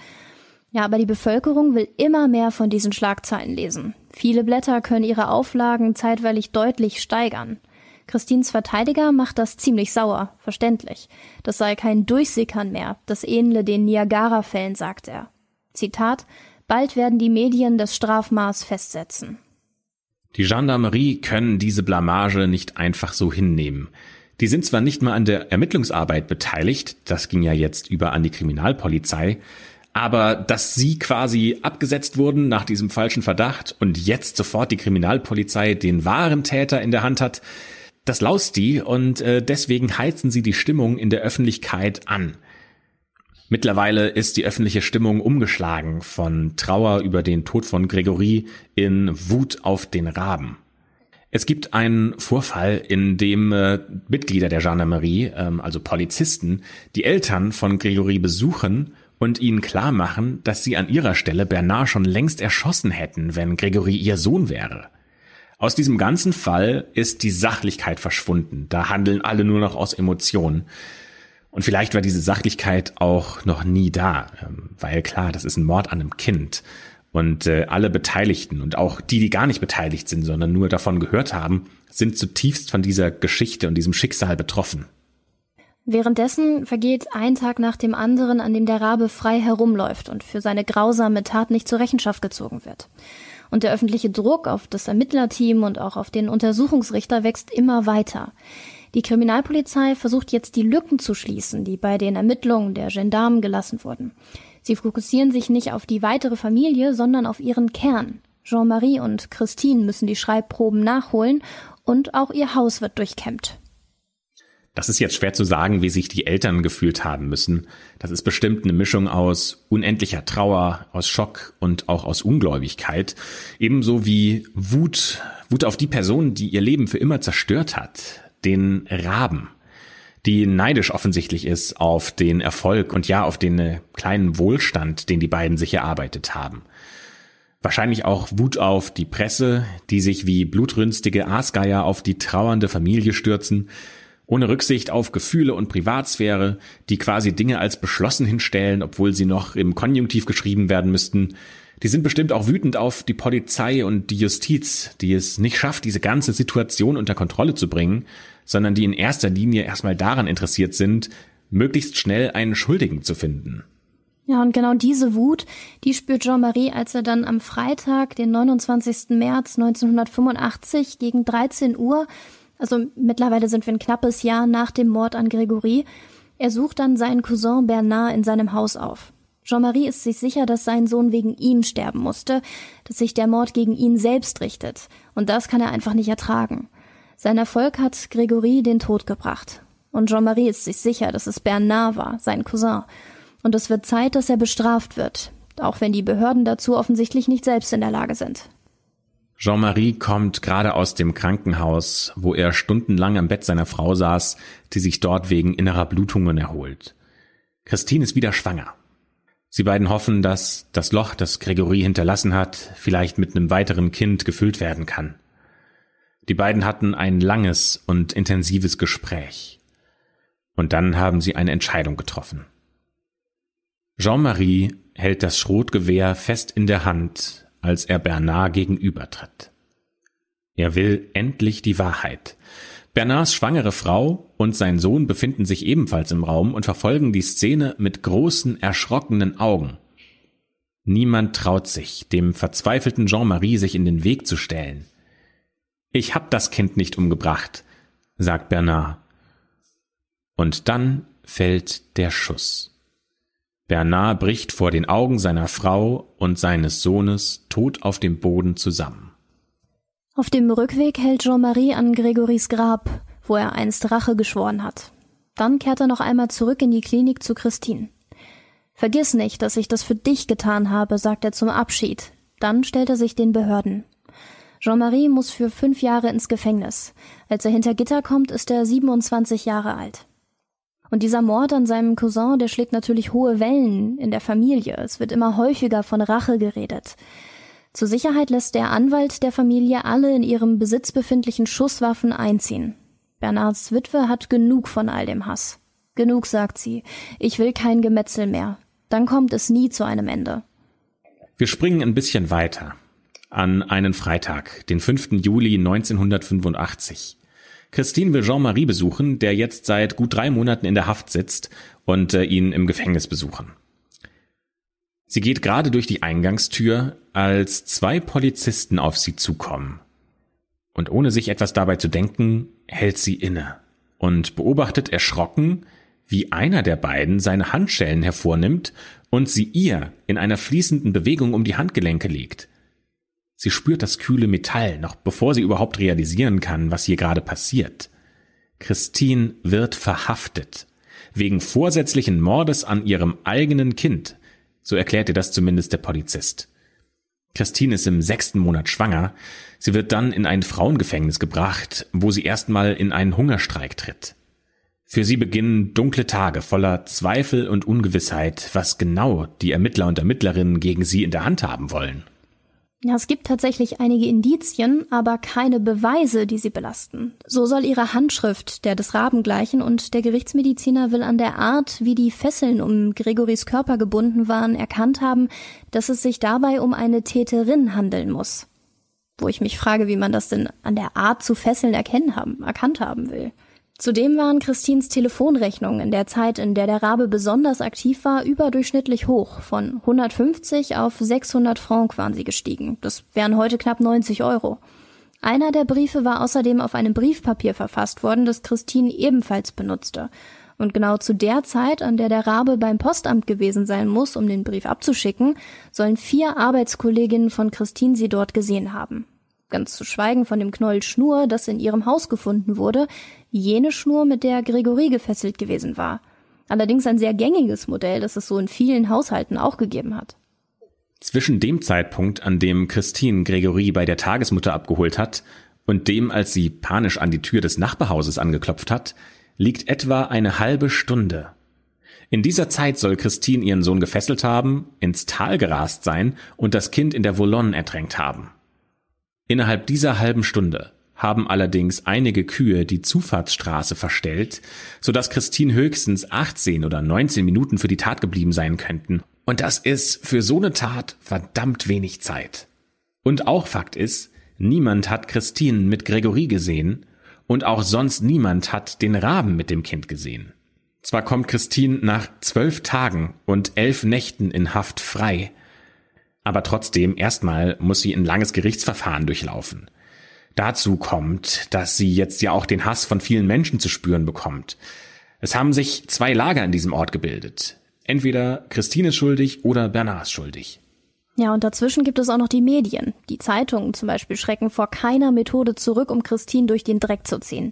Ja, aber die Bevölkerung will immer mehr von diesen Schlagzeilen lesen. Viele Blätter können ihre Auflagen zeitweilig deutlich steigern. Christins Verteidiger macht das ziemlich sauer, verständlich. Das sei kein Durchsickern mehr, das ähnle den Niagara-Fällen, sagt er. Zitat, Bald werden die Medien das Strafmaß festsetzen. Die Gendarmerie können diese Blamage nicht einfach so hinnehmen. Die sind zwar nicht mal an der Ermittlungsarbeit beteiligt, das ging ja jetzt über an die Kriminalpolizei, aber dass sie quasi abgesetzt wurden nach diesem falschen Verdacht und jetzt sofort die Kriminalpolizei den wahren Täter in der Hand hat, das laust die und äh, deswegen heizen sie die Stimmung in der Öffentlichkeit an. Mittlerweile ist die öffentliche Stimmung umgeschlagen von Trauer über den Tod von Gregory in Wut auf den Raben. Es gibt einen Vorfall, in dem äh, Mitglieder der Gendarmerie, ähm, also Polizisten, die Eltern von Gregory besuchen und ihnen klar machen, dass sie an ihrer Stelle Bernard schon längst erschossen hätten, wenn Gregory ihr Sohn wäre. Aus diesem ganzen Fall ist die Sachlichkeit verschwunden. Da handeln alle nur noch aus Emotionen. Und vielleicht war diese Sachlichkeit auch noch nie da, ähm, weil klar, das ist ein Mord an einem Kind. Und äh, alle Beteiligten und auch die, die gar nicht beteiligt sind, sondern nur davon gehört haben, sind zutiefst von dieser Geschichte und diesem Schicksal betroffen. Währenddessen vergeht ein Tag nach dem anderen, an dem der Rabe frei herumläuft und für seine grausame Tat nicht zur Rechenschaft gezogen wird. Und der öffentliche Druck auf das Ermittlerteam und auch auf den Untersuchungsrichter wächst immer weiter. Die Kriminalpolizei versucht jetzt die Lücken zu schließen, die bei den Ermittlungen der Gendarmen gelassen wurden. Sie fokussieren sich nicht auf die weitere Familie, sondern auf ihren Kern. Jean-Marie und Christine müssen die Schreibproben nachholen und auch ihr Haus wird durchkämmt. Das ist jetzt schwer zu sagen, wie sich die Eltern gefühlt haben müssen. Das ist bestimmt eine Mischung aus unendlicher Trauer, aus Schock und auch aus Ungläubigkeit. Ebenso wie Wut, Wut auf die Person, die ihr Leben für immer zerstört hat. Den Raben die neidisch offensichtlich ist auf den Erfolg und ja auf den äh, kleinen Wohlstand, den die beiden sich erarbeitet haben. Wahrscheinlich auch Wut auf die Presse, die sich wie blutrünstige Aasgeier auf die trauernde Familie stürzen, ohne Rücksicht auf Gefühle und Privatsphäre, die quasi Dinge als beschlossen hinstellen, obwohl sie noch im Konjunktiv geschrieben werden müssten. Die sind bestimmt auch wütend auf die Polizei und die Justiz, die es nicht schafft, diese ganze Situation unter Kontrolle zu bringen sondern die in erster Linie erstmal daran interessiert sind, möglichst schnell einen Schuldigen zu finden. Ja, und genau diese Wut, die spürt Jean-Marie, als er dann am Freitag, den 29. März 1985 gegen 13 Uhr, also mittlerweile sind wir ein knappes Jahr nach dem Mord an Gregory, er sucht dann seinen Cousin Bernard in seinem Haus auf. Jean-Marie ist sich sicher, dass sein Sohn wegen ihm sterben musste, dass sich der Mord gegen ihn selbst richtet. Und das kann er einfach nicht ertragen. Sein Erfolg hat Gregory den Tod gebracht. Und Jean-Marie ist sich sicher, dass es Bernard war, sein Cousin. Und es wird Zeit, dass er bestraft wird, auch wenn die Behörden dazu offensichtlich nicht selbst in der Lage sind. Jean-Marie kommt gerade aus dem Krankenhaus, wo er stundenlang am Bett seiner Frau saß, die sich dort wegen innerer Blutungen erholt. Christine ist wieder schwanger. Sie beiden hoffen, dass das Loch, das Gregory hinterlassen hat, vielleicht mit einem weiteren Kind gefüllt werden kann. Die beiden hatten ein langes und intensives Gespräch. Und dann haben sie eine Entscheidung getroffen. Jean-Marie hält das Schrotgewehr fest in der Hand, als er Bernard gegenübertritt. Er will endlich die Wahrheit. Bernards schwangere Frau und sein Sohn befinden sich ebenfalls im Raum und verfolgen die Szene mit großen, erschrockenen Augen. Niemand traut sich, dem verzweifelten Jean-Marie sich in den Weg zu stellen. Ich hab das Kind nicht umgebracht, sagt Bernard. Und dann fällt der Schuss. Bernard bricht vor den Augen seiner Frau und seines Sohnes tot auf dem Boden zusammen. Auf dem Rückweg hält Jean-Marie an Gregorys Grab, wo er einst Rache geschworen hat. Dann kehrt er noch einmal zurück in die Klinik zu Christine. Vergiss nicht, dass ich das für dich getan habe, sagt er zum Abschied. Dann stellt er sich den Behörden. Jean-Marie muss für fünf Jahre ins Gefängnis. Als er hinter Gitter kommt, ist er 27 Jahre alt. Und dieser Mord an seinem Cousin, der schlägt natürlich hohe Wellen in der Familie. Es wird immer häufiger von Rache geredet. Zur Sicherheit lässt der Anwalt der Familie alle in ihrem Besitz befindlichen Schusswaffen einziehen. Bernards Witwe hat genug von all dem Hass. Genug, sagt sie. Ich will kein Gemetzel mehr. Dann kommt es nie zu einem Ende. Wir springen ein bisschen weiter an einen Freitag, den 5. Juli 1985. Christine will Jean-Marie besuchen, der jetzt seit gut drei Monaten in der Haft sitzt und äh, ihn im Gefängnis besuchen. Sie geht gerade durch die Eingangstür, als zwei Polizisten auf sie zukommen. Und ohne sich etwas dabei zu denken, hält sie inne und beobachtet erschrocken, wie einer der beiden seine Handschellen hervornimmt und sie ihr in einer fließenden Bewegung um die Handgelenke legt. Sie spürt das kühle Metall, noch bevor sie überhaupt realisieren kann, was hier gerade passiert. Christine wird verhaftet. Wegen vorsätzlichen Mordes an ihrem eigenen Kind. So erklärt ihr das zumindest der Polizist. Christine ist im sechsten Monat schwanger. Sie wird dann in ein Frauengefängnis gebracht, wo sie erstmal in einen Hungerstreik tritt. Für sie beginnen dunkle Tage voller Zweifel und Ungewissheit, was genau die Ermittler und Ermittlerinnen gegen sie in der Hand haben wollen. Ja, es gibt tatsächlich einige Indizien, aber keine Beweise, die sie belasten. So soll ihre Handschrift der des Raben gleichen und der Gerichtsmediziner will an der Art, wie die Fesseln um Gregoris Körper gebunden waren, erkannt haben, dass es sich dabei um eine Täterin handeln muss. Wo ich mich frage, wie man das denn an der Art zu fesseln erkennen haben, erkannt haben will. Zudem waren Christins Telefonrechnungen in der Zeit, in der der Rabe besonders aktiv war, überdurchschnittlich hoch. Von 150 auf 600 Franc waren sie gestiegen. Das wären heute knapp 90 Euro. Einer der Briefe war außerdem auf einem Briefpapier verfasst worden, das Christine ebenfalls benutzte. Und genau zu der Zeit, an der der Rabe beim Postamt gewesen sein muss, um den Brief abzuschicken, sollen vier Arbeitskolleginnen von Christine sie dort gesehen haben. Ganz zu schweigen von dem Knäuel Schnur, das in ihrem Haus gefunden wurde, jene Schnur, mit der Gregory gefesselt gewesen war. Allerdings ein sehr gängiges Modell, das es so in vielen Haushalten auch gegeben hat. Zwischen dem Zeitpunkt, an dem Christine Gregory bei der Tagesmutter abgeholt hat, und dem, als sie panisch an die Tür des Nachbarhauses angeklopft hat, liegt etwa eine halbe Stunde. In dieser Zeit soll Christine ihren Sohn gefesselt haben, ins Tal gerast sein und das Kind in der Volonne ertränkt haben. Innerhalb dieser halben Stunde haben allerdings einige Kühe die Zufahrtsstraße verstellt, so dass Christine höchstens 18 oder 19 Minuten für die Tat geblieben sein könnten. Und das ist für so eine Tat verdammt wenig Zeit. Und auch Fakt ist, niemand hat Christine mit Gregory gesehen und auch sonst niemand hat den Raben mit dem Kind gesehen. Zwar kommt Christine nach zwölf Tagen und elf Nächten in Haft frei, aber trotzdem erstmal muss sie ein langes Gerichtsverfahren durchlaufen. Dazu kommt, dass sie jetzt ja auch den Hass von vielen Menschen zu spüren bekommt. Es haben sich zwei Lager in diesem Ort gebildet. Entweder Christine ist schuldig oder Bernard ist schuldig. Ja, und dazwischen gibt es auch noch die Medien. Die Zeitungen zum Beispiel schrecken vor keiner Methode zurück, um Christine durch den Dreck zu ziehen.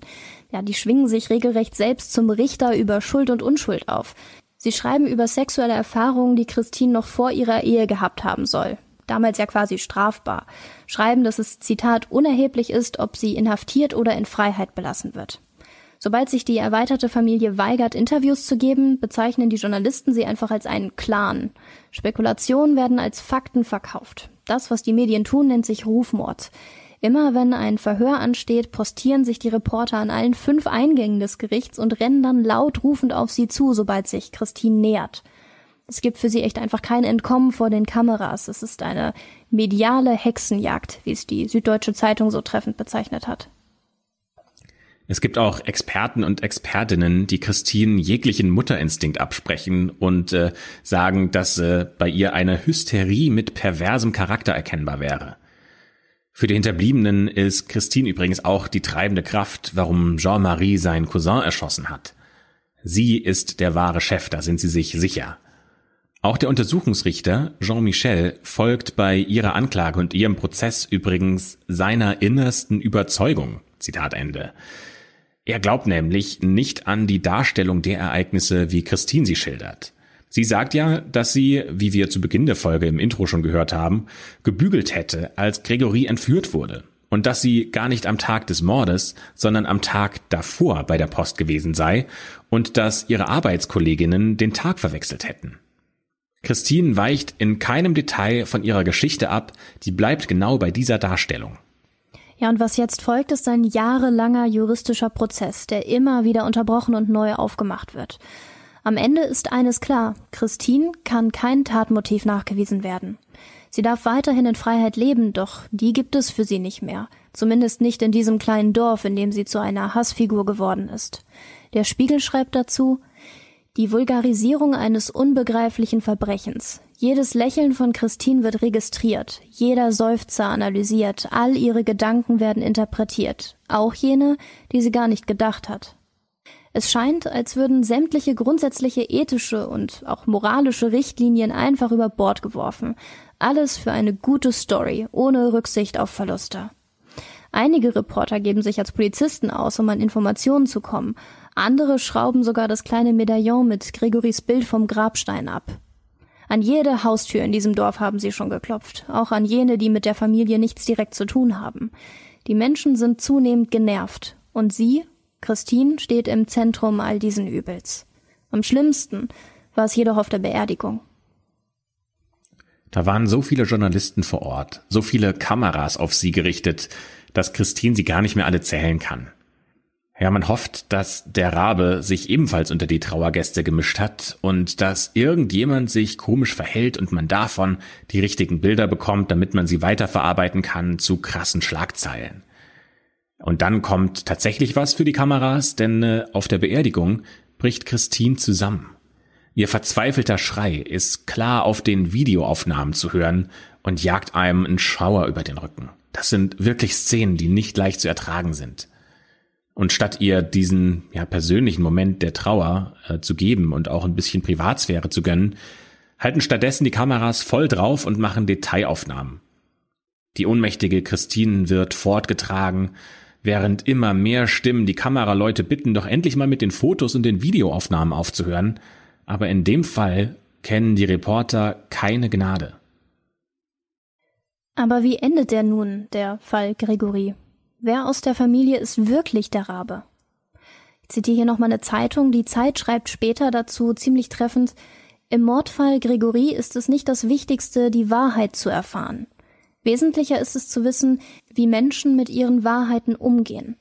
Ja, die schwingen sich regelrecht selbst zum Richter über Schuld und Unschuld auf. Sie schreiben über sexuelle Erfahrungen, die Christine noch vor ihrer Ehe gehabt haben soll damals ja quasi strafbar, schreiben, dass es, Zitat, unerheblich ist, ob sie inhaftiert oder in Freiheit belassen wird. Sobald sich die erweiterte Familie weigert, Interviews zu geben, bezeichnen die Journalisten sie einfach als einen Clan. Spekulationen werden als Fakten verkauft. Das, was die Medien tun, nennt sich Rufmord. Immer wenn ein Verhör ansteht, postieren sich die Reporter an allen fünf Eingängen des Gerichts und rennen dann laut rufend auf sie zu, sobald sich Christine nähert. Es gibt für sie echt einfach kein Entkommen vor den Kameras. Es ist eine mediale Hexenjagd, wie es die Süddeutsche Zeitung so treffend bezeichnet hat. Es gibt auch Experten und Expertinnen, die Christine jeglichen Mutterinstinkt absprechen und äh, sagen, dass äh, bei ihr eine Hysterie mit perversem Charakter erkennbar wäre. Für die Hinterbliebenen ist Christine übrigens auch die treibende Kraft, warum Jean-Marie seinen Cousin erschossen hat. Sie ist der wahre Chef, da sind sie sich sicher. Auch der Untersuchungsrichter Jean Michel folgt bei ihrer Anklage und ihrem Prozess übrigens seiner innersten Überzeugung. Zitat Ende. Er glaubt nämlich nicht an die Darstellung der Ereignisse, wie Christine sie schildert. Sie sagt ja, dass sie, wie wir zu Beginn der Folge im Intro schon gehört haben, gebügelt hätte, als Gregory entführt wurde. Und dass sie gar nicht am Tag des Mordes, sondern am Tag davor bei der Post gewesen sei und dass ihre Arbeitskolleginnen den Tag verwechselt hätten. Christine weicht in keinem Detail von ihrer Geschichte ab, die bleibt genau bei dieser Darstellung. Ja, und was jetzt folgt, ist ein jahrelanger juristischer Prozess, der immer wieder unterbrochen und neu aufgemacht wird. Am Ende ist eines klar, Christine kann kein Tatmotiv nachgewiesen werden. Sie darf weiterhin in Freiheit leben, doch die gibt es für sie nicht mehr. Zumindest nicht in diesem kleinen Dorf, in dem sie zu einer Hassfigur geworden ist. Der Spiegel schreibt dazu, die Vulgarisierung eines unbegreiflichen Verbrechens. Jedes Lächeln von Christine wird registriert, jeder Seufzer analysiert, all ihre Gedanken werden interpretiert, auch jene, die sie gar nicht gedacht hat. Es scheint, als würden sämtliche grundsätzliche ethische und auch moralische Richtlinien einfach über Bord geworfen. Alles für eine gute Story, ohne Rücksicht auf Verluste. Einige Reporter geben sich als Polizisten aus, um an Informationen zu kommen, andere schrauben sogar das kleine Medaillon mit Gregorys Bild vom Grabstein ab. An jede Haustür in diesem Dorf haben sie schon geklopft, auch an jene, die mit der Familie nichts direkt zu tun haben. Die Menschen sind zunehmend genervt, und sie, Christine, steht im Zentrum all diesen Übels. Am schlimmsten war es jedoch auf der Beerdigung. Da waren so viele Journalisten vor Ort, so viele Kameras auf sie gerichtet, dass Christine sie gar nicht mehr alle zählen kann. Ja, man hofft, dass der Rabe sich ebenfalls unter die Trauergäste gemischt hat und dass irgendjemand sich komisch verhält und man davon die richtigen Bilder bekommt, damit man sie weiterverarbeiten kann zu krassen Schlagzeilen. Und dann kommt tatsächlich was für die Kameras, denn äh, auf der Beerdigung bricht Christine zusammen. Ihr verzweifelter Schrei ist klar auf den Videoaufnahmen zu hören und jagt einem einen Schauer über den Rücken. Das sind wirklich Szenen, die nicht leicht zu ertragen sind. Und statt ihr diesen ja, persönlichen Moment der Trauer äh, zu geben und auch ein bisschen Privatsphäre zu gönnen, halten stattdessen die Kameras voll drauf und machen Detailaufnahmen. Die ohnmächtige Christine wird fortgetragen, während immer mehr Stimmen die Kameraleute bitten, doch endlich mal mit den Fotos und den Videoaufnahmen aufzuhören. Aber in dem Fall kennen die Reporter keine Gnade. Aber wie endet der nun, der Fall Gregory? Wer aus der Familie ist wirklich der Rabe? Ich zitiere hier nochmal eine Zeitung. Die Zeit schreibt später dazu ziemlich treffend, im Mordfall Gregory ist es nicht das Wichtigste, die Wahrheit zu erfahren. Wesentlicher ist es zu wissen, wie Menschen mit ihren Wahrheiten umgehen.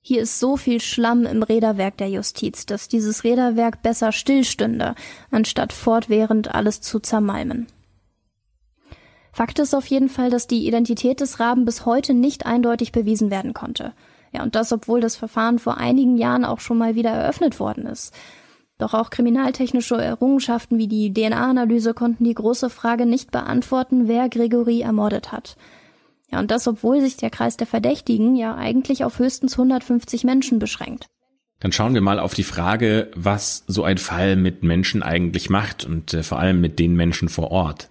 Hier ist so viel Schlamm im Räderwerk der Justiz, dass dieses Räderwerk besser stillstünde, anstatt fortwährend alles zu zermalmen. Fakt ist auf jeden Fall, dass die Identität des Raben bis heute nicht eindeutig bewiesen werden konnte. Ja, und das, obwohl das Verfahren vor einigen Jahren auch schon mal wieder eröffnet worden ist. Doch auch kriminaltechnische Errungenschaften wie die DNA-Analyse konnten die große Frage nicht beantworten, wer Gregory ermordet hat. Ja, und das, obwohl sich der Kreis der Verdächtigen ja eigentlich auf höchstens 150 Menschen beschränkt. Dann schauen wir mal auf die Frage, was so ein Fall mit Menschen eigentlich macht und äh, vor allem mit den Menschen vor Ort.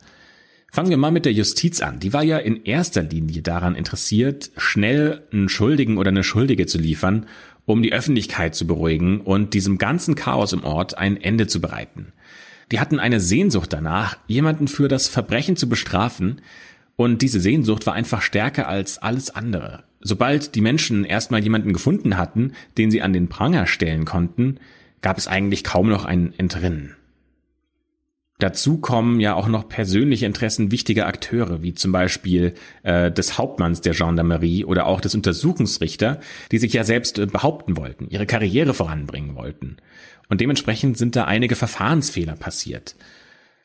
Fangen wir mal mit der Justiz an. Die war ja in erster Linie daran interessiert, schnell einen Schuldigen oder eine Schuldige zu liefern, um die Öffentlichkeit zu beruhigen und diesem ganzen Chaos im Ort ein Ende zu bereiten. Die hatten eine Sehnsucht danach, jemanden für das Verbrechen zu bestrafen, und diese Sehnsucht war einfach stärker als alles andere. Sobald die Menschen erstmal jemanden gefunden hatten, den sie an den Pranger stellen konnten, gab es eigentlich kaum noch ein Entrinnen. Dazu kommen ja auch noch persönliche Interessen wichtiger Akteure, wie zum Beispiel äh, des Hauptmanns der Gendarmerie oder auch des Untersuchungsrichter, die sich ja selbst äh, behaupten wollten, ihre Karriere voranbringen wollten. Und dementsprechend sind da einige Verfahrensfehler passiert.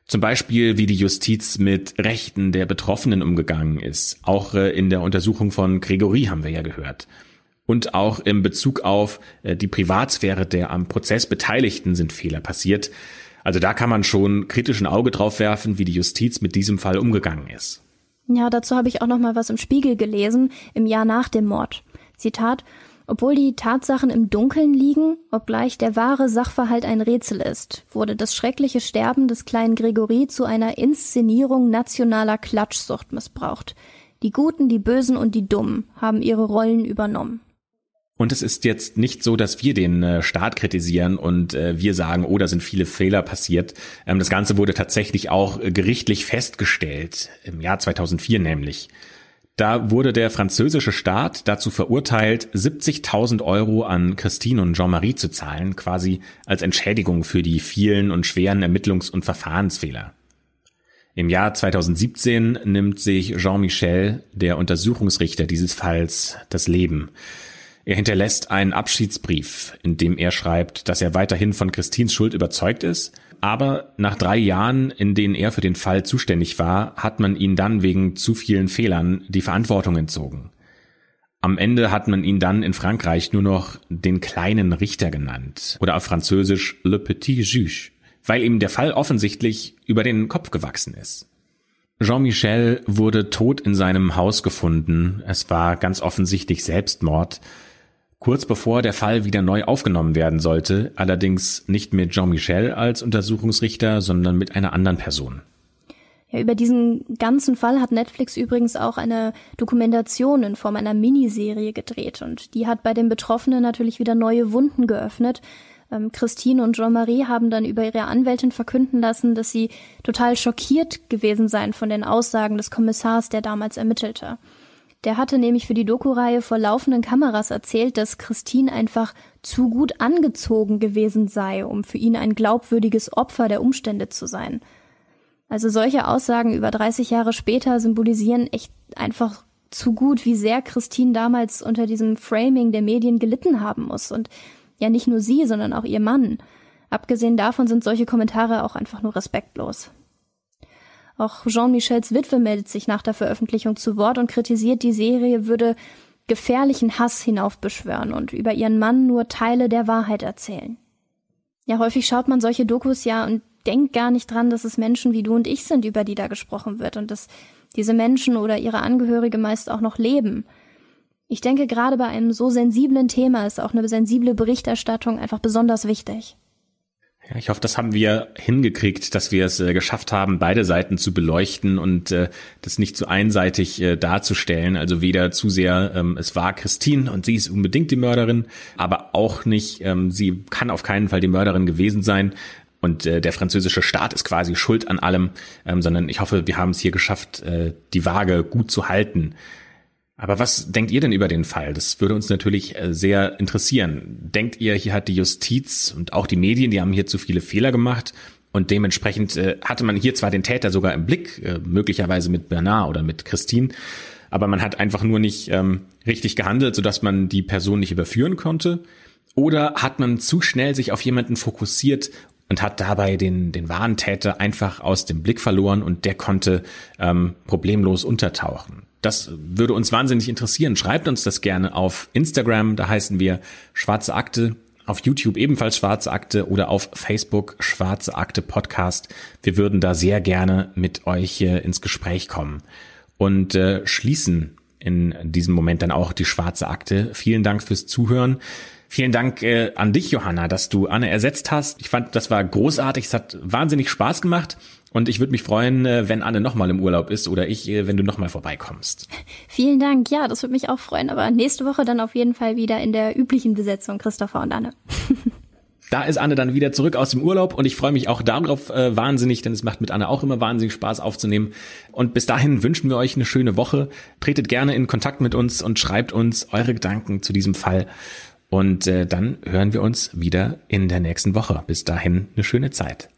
Zum Beispiel, wie die Justiz mit Rechten der Betroffenen umgegangen ist. Auch äh, in der Untersuchung von Gregory haben wir ja gehört. Und auch im Bezug auf äh, die Privatsphäre der am Prozess Beteiligten sind Fehler passiert. Also da kann man schon kritisch ein Auge drauf werfen, wie die Justiz mit diesem Fall umgegangen ist. Ja, dazu habe ich auch noch mal was im Spiegel gelesen, im Jahr nach dem Mord. Zitat, obwohl die Tatsachen im Dunkeln liegen, obgleich der wahre Sachverhalt ein Rätsel ist, wurde das schreckliche Sterben des kleinen Gregory zu einer Inszenierung nationaler Klatschsucht missbraucht. Die Guten, die Bösen und die Dummen haben ihre Rollen übernommen. Und es ist jetzt nicht so, dass wir den äh, Staat kritisieren und äh, wir sagen, oh, da sind viele Fehler passiert. Ähm, das Ganze wurde tatsächlich auch äh, gerichtlich festgestellt, im Jahr 2004 nämlich. Da wurde der französische Staat dazu verurteilt, 70.000 Euro an Christine und Jean-Marie zu zahlen, quasi als Entschädigung für die vielen und schweren Ermittlungs- und Verfahrensfehler. Im Jahr 2017 nimmt sich Jean-Michel, der Untersuchungsrichter dieses Falls, das Leben. Er hinterlässt einen Abschiedsbrief, in dem er schreibt, dass er weiterhin von Christins Schuld überzeugt ist, aber nach drei Jahren, in denen er für den Fall zuständig war, hat man ihn dann wegen zu vielen Fehlern die Verantwortung entzogen. Am Ende hat man ihn dann in Frankreich nur noch den kleinen Richter genannt oder auf Französisch Le Petit Juge, weil ihm der Fall offensichtlich über den Kopf gewachsen ist. Jean-Michel wurde tot in seinem Haus gefunden. Es war ganz offensichtlich Selbstmord kurz bevor der Fall wieder neu aufgenommen werden sollte, allerdings nicht mit Jean-Michel als Untersuchungsrichter, sondern mit einer anderen Person. Ja, über diesen ganzen Fall hat Netflix übrigens auch eine Dokumentation in Form einer Miniserie gedreht und die hat bei den Betroffenen natürlich wieder neue Wunden geöffnet, Ähm, Christine und Jean-Marie haben dann über ihre Anwältin verkünden lassen, dass sie total schockiert gewesen seien von den Aussagen des Kommissars, der damals ermittelte. Der hatte nämlich für die Doku-Reihe vor laufenden Kameras erzählt, dass Christine einfach zu gut angezogen gewesen sei, um für ihn ein glaubwürdiges Opfer der Umstände zu sein. Also solche Aussagen über 30 Jahre später symbolisieren echt einfach zu gut, wie sehr Christine damals unter diesem Framing der Medien gelitten haben muss. Und ja, nicht nur sie, sondern auch ihr Mann. Abgesehen davon sind solche Kommentare auch einfach nur respektlos. Auch Jean-Michels Witwe meldet sich nach der Veröffentlichung zu Wort und kritisiert, die Serie würde gefährlichen Hass hinaufbeschwören und über ihren Mann nur Teile der Wahrheit erzählen. Ja, häufig schaut man solche Dokus ja und denkt gar nicht dran, dass es Menschen wie du und ich sind, über die da gesprochen wird und dass diese Menschen oder ihre Angehörige meist auch noch leben. Ich denke, gerade bei einem so sensiblen Thema ist auch eine sensible Berichterstattung einfach besonders wichtig. Ja, ich hoffe, das haben wir hingekriegt, dass wir es äh, geschafft haben, beide Seiten zu beleuchten und äh, das nicht zu einseitig äh, darzustellen. Also weder zu sehr, ähm, es war Christine und sie ist unbedingt die Mörderin, aber auch nicht, ähm, sie kann auf keinen Fall die Mörderin gewesen sein. Und äh, der französische Staat ist quasi schuld an allem, ähm, sondern ich hoffe, wir haben es hier geschafft, äh, die Waage gut zu halten. Aber was denkt ihr denn über den Fall? Das würde uns natürlich äh, sehr interessieren. Denkt ihr, hier hat die Justiz und auch die Medien, die haben hier zu viele Fehler gemacht und dementsprechend äh, hatte man hier zwar den Täter sogar im Blick, äh, möglicherweise mit Bernard oder mit Christine, aber man hat einfach nur nicht ähm, richtig gehandelt, sodass man die Person nicht überführen konnte? Oder hat man zu schnell sich auf jemanden fokussiert und hat dabei den, den wahren Täter einfach aus dem Blick verloren und der konnte ähm, problemlos untertauchen? Das würde uns wahnsinnig interessieren. Schreibt uns das gerne auf Instagram, da heißen wir Schwarze Akte, auf YouTube ebenfalls Schwarze Akte oder auf Facebook Schwarze Akte Podcast. Wir würden da sehr gerne mit euch äh, ins Gespräch kommen und äh, schließen in diesem Moment dann auch die Schwarze Akte. Vielen Dank fürs Zuhören. Vielen Dank äh, an dich, Johanna, dass du Anne ersetzt hast. Ich fand, das war großartig. Es hat wahnsinnig Spaß gemacht. Und ich würde mich freuen, äh, wenn Anne nochmal im Urlaub ist oder ich, äh, wenn du nochmal vorbeikommst. Vielen Dank. Ja, das würde mich auch freuen. Aber nächste Woche dann auf jeden Fall wieder in der üblichen Besetzung, Christopher und Anne. Da ist Anne dann wieder zurück aus dem Urlaub und ich freue mich auch darauf äh, wahnsinnig, denn es macht mit Anne auch immer wahnsinnig Spaß aufzunehmen. Und bis dahin wünschen wir euch eine schöne Woche. Tretet gerne in Kontakt mit uns und schreibt uns eure Gedanken zu diesem Fall. Und äh, dann hören wir uns wieder in der nächsten Woche. Bis dahin eine schöne Zeit.